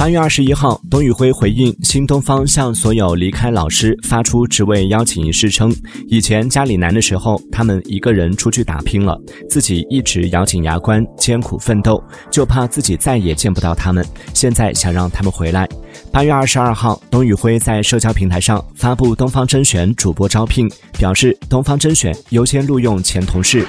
八月二十一号董宇辉回应新东方向所有离开老师发出职位邀请仪式称以前家里难的时候他们一个人出去打拼了自己一直咬紧牙关艰苦奋斗就怕自己再也见不到他们现在想让他们回来。八月二十二号董宇辉在社交平台上发布东方甄选主播招聘表示东方甄选优先录用前同事。